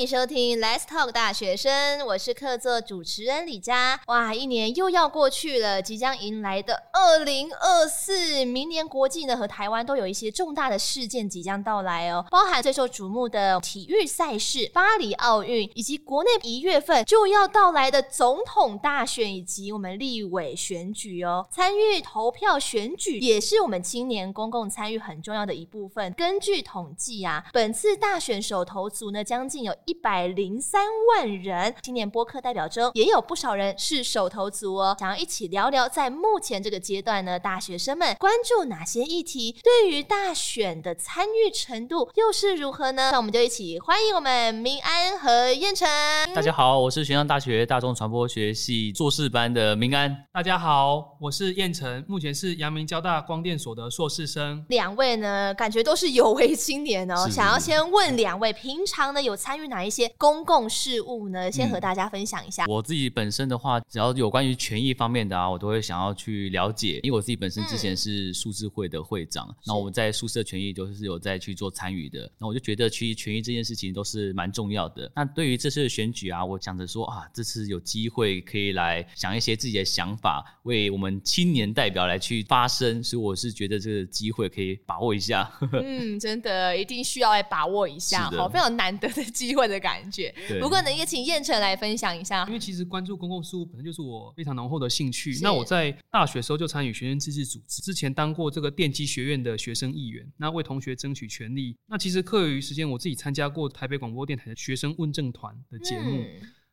欢迎收听 Let's Talk 大学生，我是客座主持人李佳。哇，一年又要过去了，即将迎来的二零二四，明年国际呢和台湾都有一些重大的事件即将到来哦，包含最受瞩目的体育赛事巴黎奥运，以及国内一月份就要到来的总统大选以及我们立委选举哦。参与投票选举也是我们青年公共参与很重要的一部分。根据统计啊，本次大选首投族呢将近有百零三万人，青年播客代表中也有不少人是手头族哦。想要一起聊聊，在目前这个阶段呢，大学生们关注哪些议题？对于大选的参与程度又是如何呢？那我们就一起欢迎我们明安和彦丞。大家好，我是玄奘大学大众传播学系硕士班的明安。大家好，我是彦丞，目前是阳明交大光电所的硕士生。两位呢，感觉都是有为青年哦。想要先问两位，平常呢有参与哪？一些公共事务呢，先和大家分享一下。嗯、我自己本身的话，只要有关于权益方面的啊，我都会想要去了解。因为我自己本身之前是数字会的会长，那、嗯、我们在宿舍权益都是有在去做参与的。那我就觉得其实权益这件事情都是蛮重要的。那对于这次的选举啊，我想着说啊，这次有机会可以来想一些自己的想法，为我们青年代表来去发声，所以我是觉得这个机会可以把握一下。嗯，真的一定需要来把握一下，好，非常难得的机会。的感觉，不过呢，也请燕城来分享一下。因为其实关注公共事务本身就是我非常浓厚的兴趣。那我在大学时候就参与学生自治组织，之前当过这个电机学院的学生议员，那为同学争取权利。那其实课余时间，我自己参加过台北广播电台的学生问政团的节目。嗯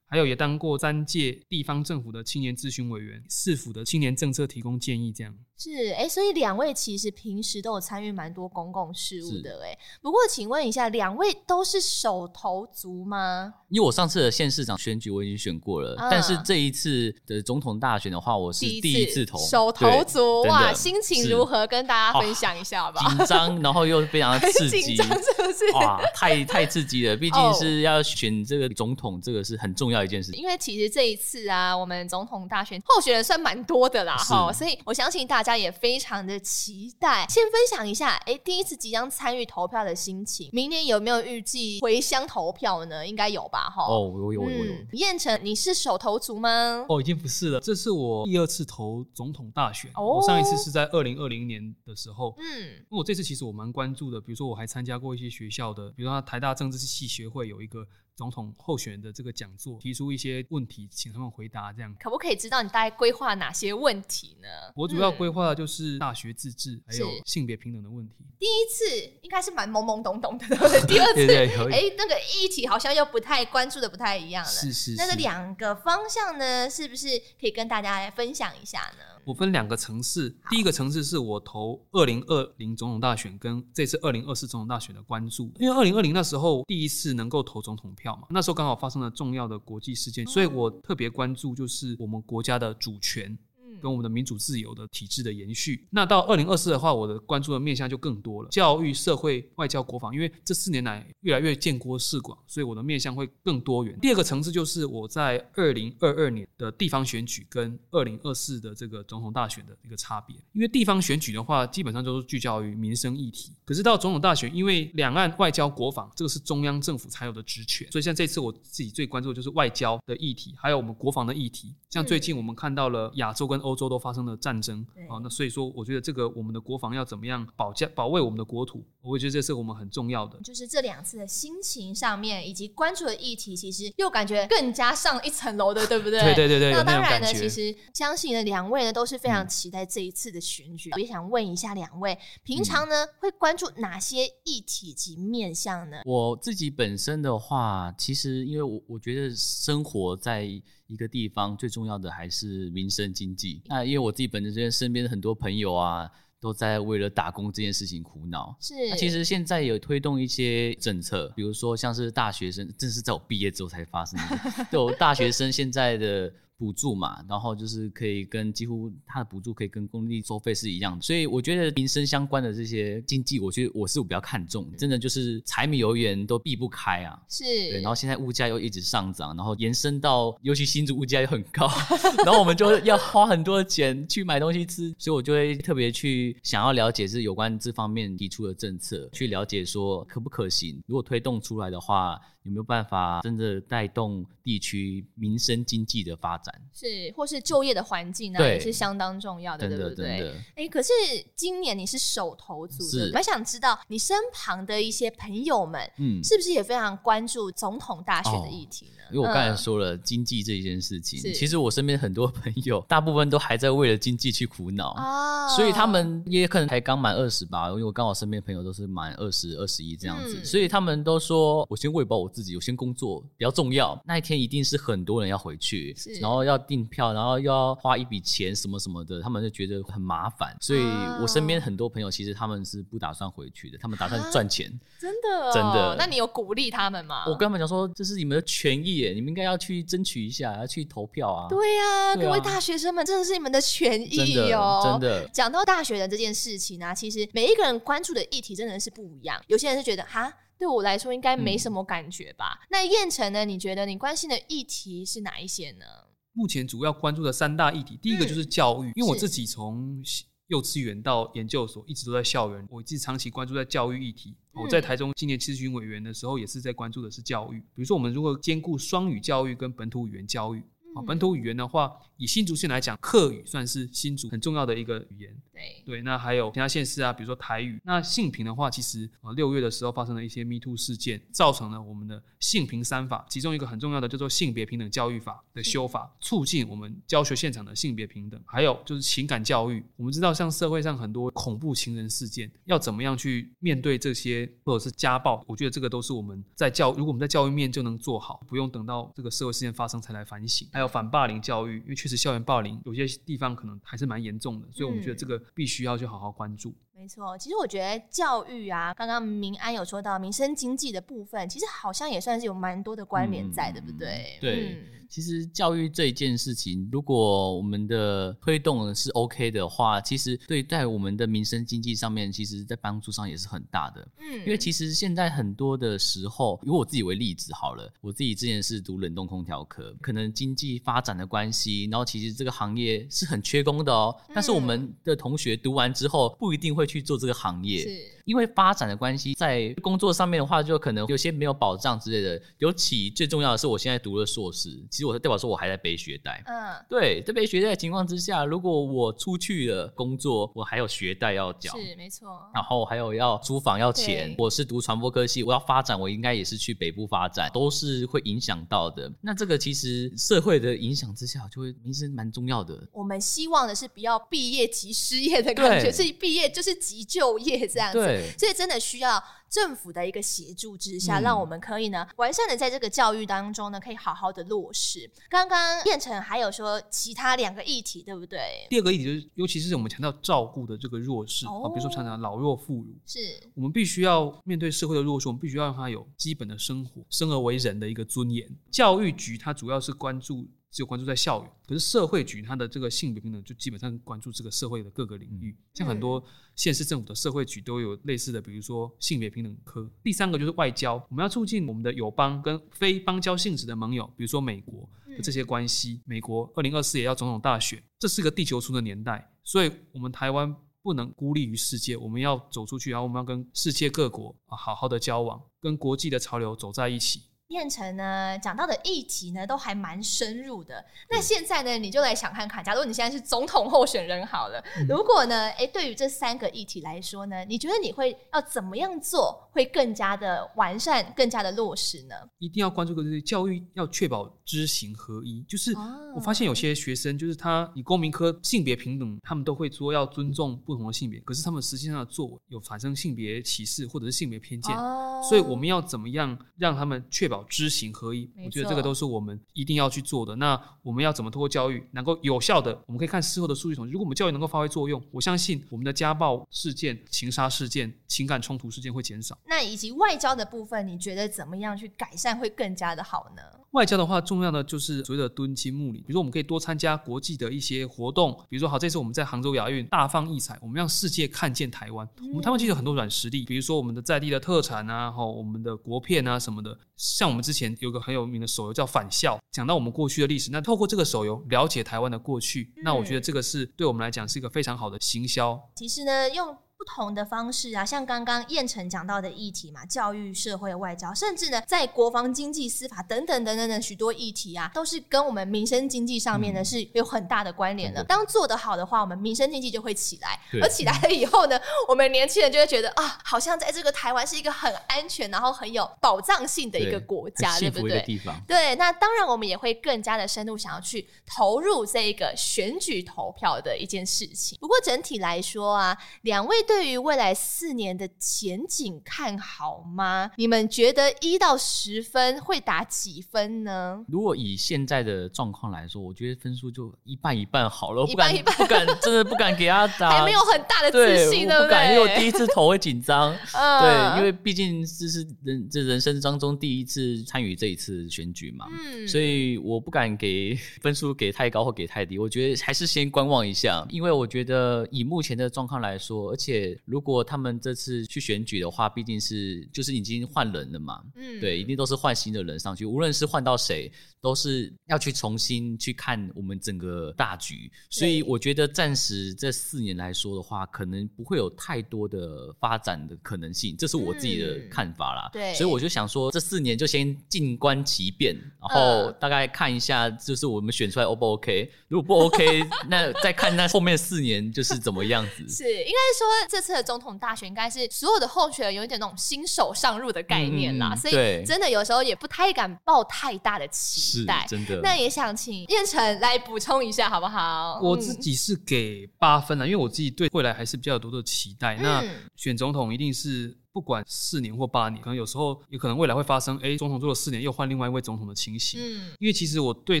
还有也当过三届地方政府的青年咨询委员，市府的青年政策提供建议，这样是哎、欸，所以两位其实平时都有参与蛮多公共事务的哎。不过请问一下，两位都是手头族吗？因为我上次的县市长选举我已经选过了，嗯、但是这一次的总统大选的话，我是第一次投手头族哇，心情如何？跟大家分享一下吧。紧张，然后又非常的 刺激，紧张是不是？哇，太太刺激了，毕竟是要选这个总统，这个是很重要一件事。因为其实这一次啊，我们总统大选候选人算蛮多的啦，哈，所以我相信大家也非常的期待。先分享一下，哎，第一次即将参与投票的心情。明年有没有预计回乡投票呢？应该有吧，哈。哦，有有有有。燕城，你是手投族吗？哦，已经不是了，这是我第二次投总统大选。哦。我上一次是在二零二零年的时候。嗯。因为我这次其实我蛮关注的，比如说我还参加过一些学校的，比如说台大政治系学会有一个。总统候选人的这个讲座，提出一些问题，请他们回答，这样可不可以知道你大概规划哪些问题呢？我主要规划的就是大学自治，还有性别平等的问题。第一次应该是蛮懵懵懂懂的，对不对？第二次，哎、欸，那个议题好像又不太关注的不太一样了。是是是。那个两个方向呢，是不是可以跟大家来分享一下呢？我分两个层次，第一个层次是我投二零二零总统大选跟这次二零二四总统大选的关注，因为二零二零那时候第一次能够投总统票嘛，那时候刚好发生了重要的国际事件，所以我特别关注就是我们国家的主权。跟我们的民主自由的体制的延续。那到二零二四的话，我的关注的面向就更多了，教育、社会、外交、国防。因为这四年来越来越见多识广，所以我的面向会更多元。第二个层次就是我在二零二二年的地方选举跟二零二四的这个总统大选的一个差别。因为地方选举的话，基本上都是聚焦于民生议题，可是到总统大选，因为两岸外交、国防这个是中央政府才有的职权，所以像这次我自己最关注的就是外交的议题，还有我们国防的议题。像最近我们看到了亚洲跟欧洲都发生了战争啊，那所以说，我觉得这个我们的国防要怎么样保家保卫我们的国土，我觉得这是我们很重要的。就是这两次的心情上面，以及关注的议题，其实又感觉更加上一层楼的，对不对？对对对对。那当然呢，其实相信呢，两位呢都是非常期待这一次的选举。嗯、我也想问一下两位，平常呢、嗯、会关注哪些议题及面向呢？我自己本身的话，其实因为我我觉得生活在。一个地方最重要的还是民生经济。那因为我自己本身身边的很多朋友啊，都在为了打工这件事情苦恼。是。那其实现在有推动一些政策，比如说像是大学生，正是在我毕业之后才发生的。就大学生现在的。补助嘛，然后就是可以跟几乎它的补助可以跟公立收费是一样的，所以我觉得民生相关的这些经济，我觉得我是比较看重的，真的就是柴米油盐都避不开啊。是，对，然后现在物价又一直上涨，然后延伸到尤其新竹物价又很高，然后我们就要花很多钱去买东西吃，所以我就会特别去想要了解是有关这方面提出的政策，去了解说可不可行，如果推动出来的话。有没有办法真的带动地区民生经济的发展？是，或是就业的环境呢，也是相当重要的，对不对？哎，可是今年你是手头组的，蛮想知道你身旁的一些朋友们，嗯，是不是也非常关注总统大选的议题呢？因为我刚才说了经济这一件事情，其实我身边很多 朋友，大部分都还在为了经济去苦恼啊，所以他们也可能才刚满二十吧，因为我刚好身边朋友都是满二十二十一这样子，所以他们都说我先喂饱我自己，我先工作比较重要。那一天一定是很多人要回去，然后要订票，然后要花一笔钱什么什么的，他们就觉得很麻烦。所以我身边很多朋友其实他们是不打算回去的，他们打算赚钱。真的，真的。那你有鼓励他们吗？我跟他们讲说，这是你们的权益耶，你们应该要去争取一下，要去投票啊。对呀，各位大学生们，真的是你们的权益哦。真的。讲到大学的这件事情呢，其实每一个人关注的议题真的是不一样。有些人是觉得哈。对我来说应该没什么感觉吧？嗯、那燕城呢？你觉得你关心的议题是哪一些呢？目前主要关注的三大议题，第一个就是教育，嗯、因为我自己从幼稚园到研究所一直都在校园，我自己长期关注在教育议题。嗯、我在台中青年咨询委员的时候，也是在关注的是教育，比如说我们如何兼顾双语教育跟本土语言教育。本土语言的话，以新竹县来讲，客语算是新竹很重要的一个语言。对对，那还有其他县市啊，比如说台语。那性平的话，其实啊六月的时候发生了一些 Me Too 事件，造成了我们的性平三法，其中一个很重要的叫做性别平等教育法的修法，促进我们教学现场的性别平等。还有就是情感教育，我们知道像社会上很多恐怖情人事件，要怎么样去面对这些，或者是家暴，我觉得这个都是我们在教，如果我们在教育面就能做好，不用等到这个社会事件发生才来反省。还有。反霸凌教育，因为确实校园霸凌有些地方可能还是蛮严重的，所以我们觉得这个必须要去好好关注。没错，其实我觉得教育啊，刚刚民安有说到民生经济的部分，其实好像也算是有蛮多的关联在，对不对？对。其实教育这一件事情，如果我们的推动是 OK 的话，其实对在我们的民生经济上面，其实在帮助上也是很大的。嗯，因为其实现在很多的时候，以我自己为例子好了，我自己之前是读冷冻空调科，可能经济发展的关系，然后其实这个行业是很缺工的哦。但是我们的同学读完之后，不一定会去做这个行业，是因为发展的关系，在工作上面的话，就可能有些没有保障之类的。尤其最重要的是，我现在读了硕士。其实我代表说，我还在背学贷。嗯，对，在背学贷的情况之下，如果我出去了工作，我还有学贷要缴，是没错。然后还有要租房要钱。我是读传播科系，我要发展，我应该也是去北部发展，都是会影响到的。那这个其实社会的影响之下，就会民生蛮重要的。我们希望的是不要毕业即失业的感觉，对是毕业就是即就业这样子。对，所以真的需要。政府的一个协助之下，让我们可以呢完善的在这个教育当中呢，可以好好的落实。刚刚变成还有说其他两个议题，对不对？第二个议题就是，尤其是我们强调照顾的这个弱势啊，比如说常常老弱妇孺，是我们必须要面对社会的弱势，我们必须要让他有基本的生活，生而为人的一个尊严。教育局它主要是关注。只有关注在校园，可是社会局它的这个性别平等就基本上关注这个社会的各个领域，像很多县市政府的社会局都有类似的，比如说性别平等科。第三个就是外交，我们要促进我们的友邦跟非邦交性质的盟友，比如说美国的这些关系。美国二零二四也要总统大选，这是个地球村的年代，所以我们台湾不能孤立于世界，我们要走出去，然后我们要跟世界各国啊好好的交往，跟国际的潮流走在一起。彦丞呢讲到的议题呢都还蛮深入的。那现在呢，你就来想看看，假如你现在是总统候选人好了，嗯、如果呢，哎，对于这三个议题来说呢，你觉得你会要怎么样做会更加的完善、更加的落实呢？一定要关注个就是教育要确保知行合一。就是我发现有些学生，就是他以公民科性别平等，他们都会说要尊重不同的性别，可是他们实际上的作为有产生性别歧视或者是性别偏见。哦、所以我们要怎么样让他们确保？知行合一，我觉得这个都是我们一定要去做的。那我们要怎么通过教育能够有效的？我们可以看事后的数据统计。如果我们教育能够发挥作用，我相信我们的家暴事件、情杀事件、情感冲突事件会减少。那以及外交的部分，你觉得怎么样去改善会更加的好呢？外交的话，重要的就是所谓的敦亲睦邻。比如说，我们可以多参加国际的一些活动。比如说，好，这次我们在杭州亚运大放异彩，我们让世界看见台湾。我们台湾其实有很多软实力，比如说我们的在地的特产啊，哈，我们的国片啊什么的。像我们之前有个很有名的手游叫《返校》，讲到我们过去的历史。那透过这个手游了解台湾的过去，那我觉得这个是对我们来讲是一个非常好的行销。其实呢，用不同的方式啊，像刚刚燕城讲到的议题嘛，教育、社会、外交，甚至呢，在国防、经济、司法等等等等等许多议题啊，都是跟我们民生经济上面呢是有很大的关联的。当做得好的话，我们民生经济就会起来，而起来了以后呢，我们年轻人就会觉得啊，好像在这个台湾是一个很安全，然后很有保障性的一个国家，对，对不对？地方。对，那当然我们也会更加的深入想要去投入这个选举投票的一件事情。不过整体来说啊，两位对于未来四年的前景看好吗？你们觉得一到十分会打几分呢？如果以现在的状况来说，我觉得分数就一半一半好了，一半一半，不敢，不敢真的不敢给他 打，还没有很大的自信，对，我不敢，因为我第一次投会紧张，嗯、对，因为毕竟这是人这人生当中第一次参与这一次选举嘛，嗯，所以我不敢给 分数给太高或给太低，我觉得还是先观望一下，因为我觉得以目前的状况来说，而且如果他们这次去选举的话，毕竟是就是已经换人了嘛，嗯，对，一定都是换新的人上去，无论是换到谁，都是要去重新去看我们整个大局，所以我觉得暂时这四年来说的话，可能不会有太多的发展的可能性，这是我自己的看法啦。嗯、对，所以我就想说，这四年就先静观其变，然后大概看一下，就是我们选出来 O 不 OK？如果不 OK，那再看那后面四年就是怎么样子。是，应该说这次的总统大选，应该是所有的候选人有一点那种新手上路的概念啦，嗯、所以真的有时候也不太敢抱太大的期待。真的。那也想请燕城来补充一下，好不好？我自己是给八分了，因为我自己对未来还是比较有多的期待。嗯、那选总统一定是。不管四年或八年，可能有时候也可能未来会发生，哎，总统做了四年又换另外一位总统的情形。嗯，因为其实我对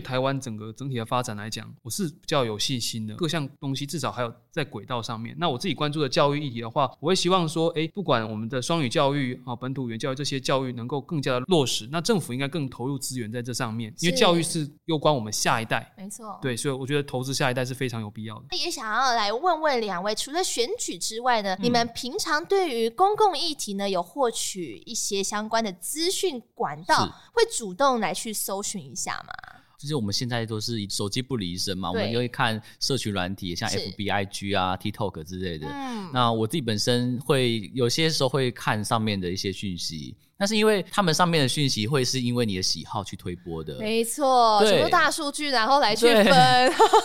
台湾整个整体的发展来讲，我是比较有信心的。各项东西至少还有在轨道上面。那我自己关注的教育议题的话，我会希望说，哎，不管我们的双语教育啊、本土语言教育这些教育能够更加的落实，那政府应该更投入资源在这上面，因为教育是攸关我们下一代。没错。对，所以我觉得投资下一代是非常有必要的。也想要来问问两位，除了选举之外呢，嗯、你们平常对于公共议题呢有获取取一些相关的资讯管道，会主动来去搜寻一下吗？就是我们现在都是手机不离身嘛，我们就会看社群软体，像 F B I G 啊、是 TikTok 之类的。嗯，那我自己本身会有些时候会看上面的一些讯息。那是因为他们上面的讯息会是因为你的喜好去推播的，没错，对什么大数据然后来去分，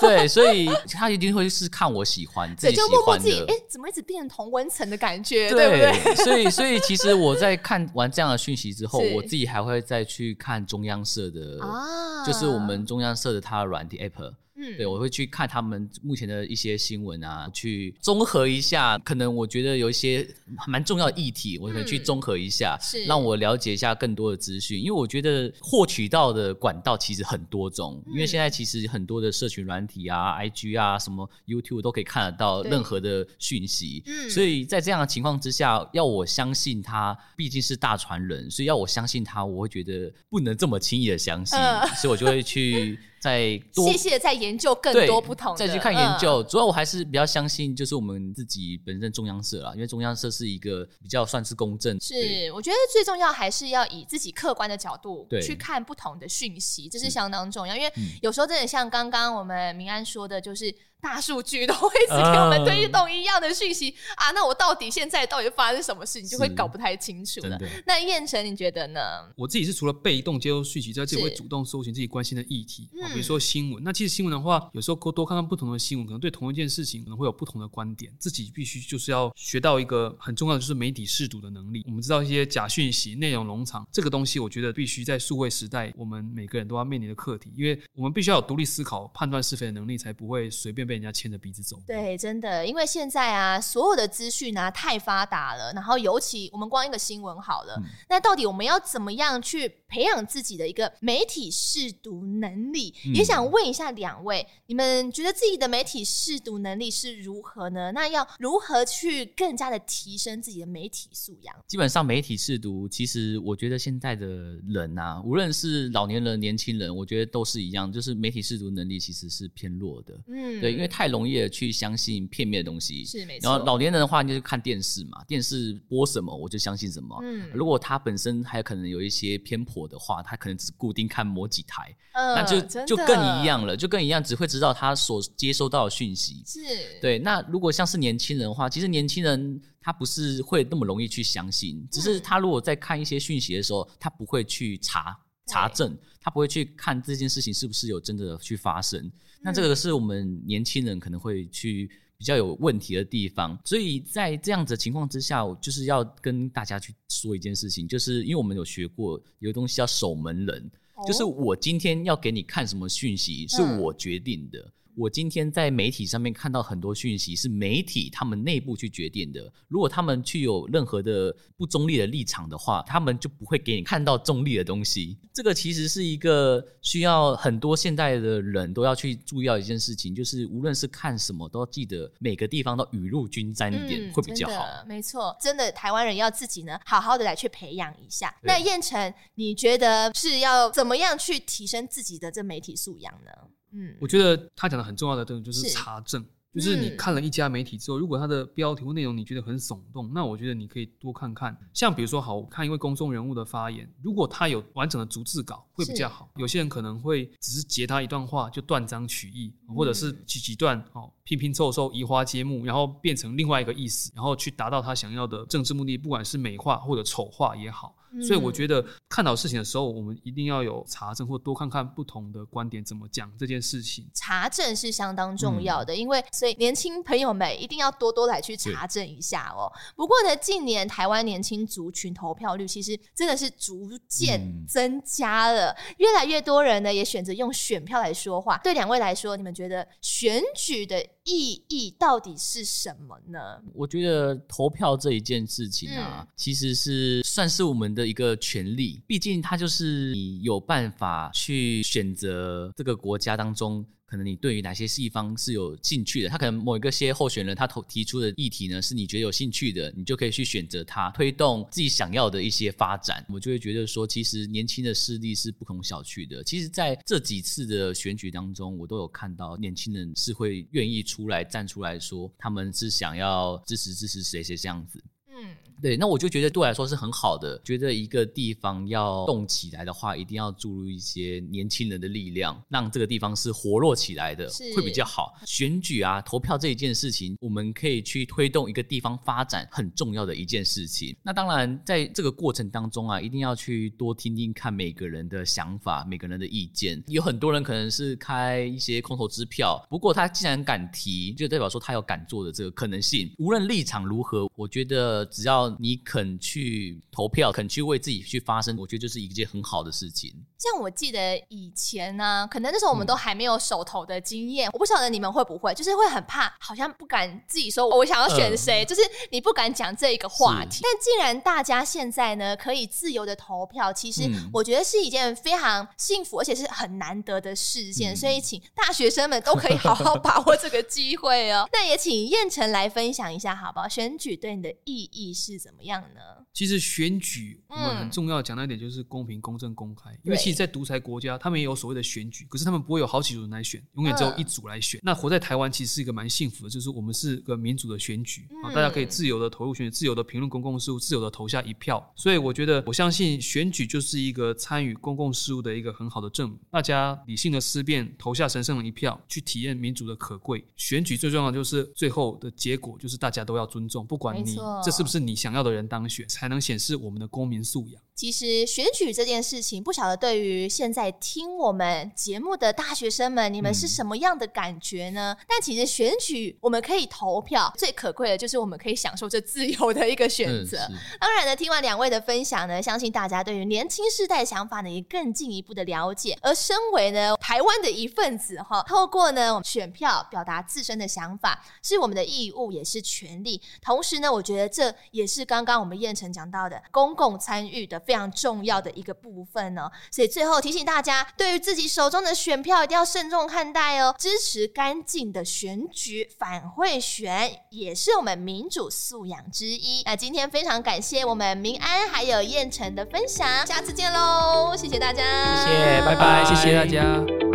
对，对，所以他一定会是看我喜欢自己喜欢的，就默默自己哎，怎么一直变成同温层的感觉，对，不对？所以，所以其实我在看完这样的讯息之后，我自己还会再去看中央社的，啊，就是我我们中央设的它的软体 App。嗯，对，我会去看他们目前的一些新闻啊，去综合一下。可能我觉得有一些蛮重要的议题，我可能去综合一下，嗯、是让我了解一下更多的资讯。因为我觉得获取到的管道其实很多种，嗯、因为现在其实很多的社群软体啊、IG 啊、什么 YouTube 都可以看得到任何的讯息。嗯，所以在这样的情况之下，要我相信他毕竟是大传人，所以要我相信他，我会觉得不能这么轻易的相信，呃、所以我就会去。再多细细的再研究更多不同的，再去看研究。嗯、主要我还是比较相信，就是我们自己本身中央社啦，因为中央社是一个比较算是公正。是，我觉得最重要还是要以自己客观的角度去看不同的讯息，这是相当重要。因为有时候真的像刚刚我们明安说的，就是。大数据都会一直给我们推动一样的讯息、嗯、啊，那我到底现在到底发生什么事，你就会搞不太清楚了。那燕城，你觉得呢？我自己是除了被动接收讯息之外，自己会主动搜寻自己关心的议题啊，嗯、比如说新闻。那其实新闻的话，有时候多多看看不同的新闻，可能对同一件事情可能会有不同的观点。自己必须就是要学到一个很重要的，就是媒体试读的能力。我们知道一些假讯息、内容农场这个东西，我觉得必须在数位时代，我们每个人都要面临的课题，因为我们必须要有独立思考、判断是非的能力，才不会随便被人家牵着鼻子走。对，真的，因为现在啊，所有的资讯啊太发达了，然后尤其我们光一个新闻好了，嗯、那到底我们要怎么样去培养自己的一个媒体试读能力？嗯、也想问一下两位，你们觉得自己的媒体试读能力是如何呢？那要如何去更加的提升自己的媒体素养？基本上媒体试读，其实我觉得现在的人啊，无论是老年人、年轻人，我觉得都是一样，就是媒体试读能力其实是偏弱的。嗯，对，因因为太容易的去相信片面的东西。是没错。然后老年人的话，就是看电视嘛，电视播什么我就相信什么。嗯，如果他本身还有可能有一些偏颇的话，他可能只固定看某几台，呃、那就就更一样了，就更一样，只会知道他所接收到的讯息。是对。那如果像是年轻人的话，其实年轻人他不是会那么容易去相信，只是他如果在看一些讯息的时候，他不会去查。查证，他不会去看这件事情是不是有真的去发生。嗯、那这个是我们年轻人可能会去比较有问题的地方。所以在这样子的情况之下，我就是要跟大家去说一件事情，就是因为我们有学过有个东西叫守门人，哦、就是我今天要给你看什么讯息，是我决定的。嗯我今天在媒体上面看到很多讯息，是媒体他们内部去决定的。如果他们去有任何的不中立的立场的话，他们就不会给你看到中立的东西。这个其实是一个需要很多现代的人都要去注意到一件事情，就是无论是看什么，都要记得每个地方都雨露均沾一点，会比较好。嗯、没错，真的台湾人要自己呢，好好的来去培养一下。那彦丞，你觉得是要怎么样去提升自己的这媒体素养呢？嗯，我觉得他讲的很重要的东西就是查证，是就是你看了一家媒体之后，如果他的标题或内容你觉得很耸动，那我觉得你可以多看看。像比如说，好，我看一位公众人物的发言，如果他有完整的逐字稿，会比较好。有些人可能会只是截他一段话就断章取义，或者是几几段哦拼拼凑凑移花接木，然后变成另外一个意思，然后去达到他想要的政治目的，不管是美化或者丑化也好。所以我觉得看到事情的时候，我们一定要有查证，或多看看不同的观点怎么讲这件事情。查证是相当重要的，因为所以年轻朋友们一定要多多来去查证一下哦。不过呢，近年台湾年轻族群投票率其实真的是逐渐增加了，越来越多人呢也选择用选票来说话。对两位来说，你们觉得选举的意义到底是什么呢？我觉得投票这一件事情啊，嗯、其实是算是我们的一个权利。毕竟它就是你有办法去选择这个国家当中。可能你对于哪些地方是有兴趣的，他可能某一个些候选人他投提出的议题呢，是你觉得有兴趣的，你就可以去选择他，推动自己想要的一些发展。我就会觉得说，其实年轻的势力是不可小觑的。其实在这几次的选举当中，我都有看到年轻人是会愿意出来站出来说，他们是想要支持支持谁谁这样子。嗯，对，那我就觉得对我来说是很好的。觉得一个地方要动起来的话，一定要注入一些年轻人的力量，让这个地方是活络起来的，是会比较好。选举啊，投票这一件事情，我们可以去推动一个地方发展很重要的一件事情。那当然，在这个过程当中啊，一定要去多听听看每个人的想法，每个人的意见。有很多人可能是开一些空头支票，不过他既然敢提，就代表说他有敢做的这个可能性。无论立场如何，我觉得。只要你肯去投票，肯去为自己去发声，我觉得就是一件很好的事情。像我记得以前呢，可能那时候我们都还没有手头的经验，嗯、我不晓得你们会不会，就是会很怕，好像不敢自己说我想要选谁，呃、就是你不敢讲这一个话题。但既然大家现在呢可以自由的投票，其实我觉得是一件非常幸福而且是很难得的事件，嗯、所以请大学生们都可以好好 把握这个机会哦。那也请燕城来分享一下好不好？选举对你的意义。意是怎么样呢？其实选举我们很重要讲到一点就是公平、公正、公开。因为其实，在独裁国家，他们也有所谓的选举，可是他们不会有好几组人来选，永远只有一组来选。那活在台湾其实是一个蛮幸福的，就是我们是个民主的选举啊，大家可以自由的投入选举，自由的评论公共事务，自由的投下一票。所以我觉得，我相信选举就是一个参与公共事务的一个很好的证明。大家理性的思辨，投下神圣的一票，去体验民主的可贵。选举最重要的就是最后的结果，就是大家都要尊重，不管你这是是不是你想要的人当选，才能显示我们的公民素养。其实选举这件事情，不晓得对于现在听我们节目的大学生们，你们是什么样的感觉呢？嗯、但其实选举我们可以投票，最可贵的就是我们可以享受这自由的一个选择。嗯、当然呢，听完两位的分享呢，相信大家对于年轻世代想法呢也更进一步的了解。而身为呢台湾的一份子哈，透过呢我们选票表达自身的想法，是我们的义务，也是权利。同时呢，我觉得这也是刚刚我们燕城讲到的公共参与的。非常重要的一个部分呢，所以最后提醒大家，对于自己手中的选票一定要慎重看待哦，支持干净的选举，反贿选也是我们民主素养之一。那今天非常感谢我们明安还有燕城的分享，下次见喽，谢谢大家，谢谢，拜拜，谢谢大家。